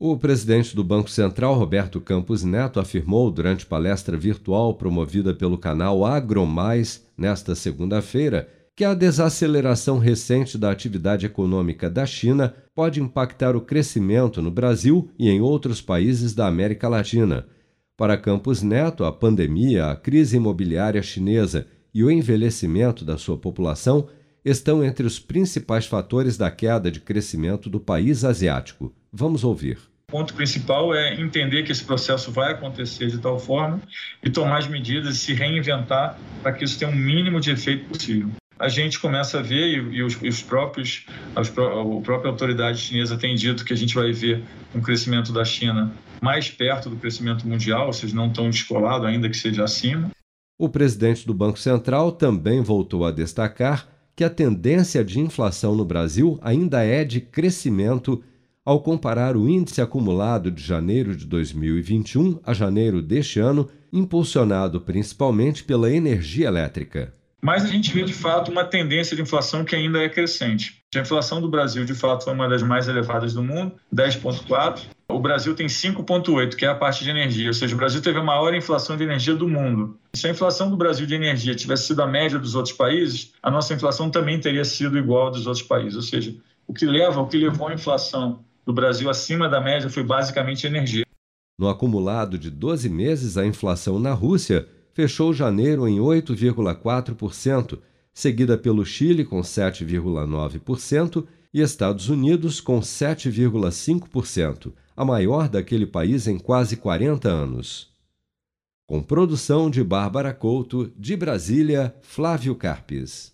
O presidente do Banco Central, Roberto Campos Neto, afirmou durante palestra virtual promovida pelo canal AgroMais nesta segunda-feira que a desaceleração recente da atividade econômica da China pode impactar o crescimento no Brasil e em outros países da América Latina. Para Campos Neto, a pandemia, a crise imobiliária chinesa e o envelhecimento da sua população estão entre os principais fatores da queda de crescimento do país asiático. Vamos ouvir. O ponto principal é entender que esse processo vai acontecer de tal forma e tomar as medidas e se reinventar para que isso tenha um mínimo de efeito possível. A gente começa a ver, e, os, os próprios, as, a própria autoridade chinesa tem dito que a gente vai ver um crescimento da China mais perto do crescimento mundial, ou seja, não tão descolado, ainda que seja acima. O presidente do Banco Central também voltou a destacar que a tendência de inflação no Brasil ainda é de crescimento ao comparar o índice acumulado de janeiro de 2021 a janeiro deste ano, impulsionado principalmente pela energia elétrica. Mas a gente vê de fato uma tendência de inflação que ainda é crescente. A inflação do Brasil, de fato, foi uma das mais elevadas do mundo, 10,4. O Brasil tem 5,8, que é a parte de energia, ou seja, o Brasil teve a maior inflação de energia do mundo. Se a inflação do Brasil de energia tivesse sido a média dos outros países, a nossa inflação também teria sido igual dos outros países. Ou seja, o que leva, o que levou a inflação do Brasil acima da média foi basicamente energia. No acumulado de 12 meses, a inflação na Rússia fechou janeiro em 8,4%, seguida pelo Chile com 7,9% e Estados Unidos com 7,5% a maior daquele país em quase 40 anos. Com produção de Bárbara Couto, de Brasília, Flávio Carpes.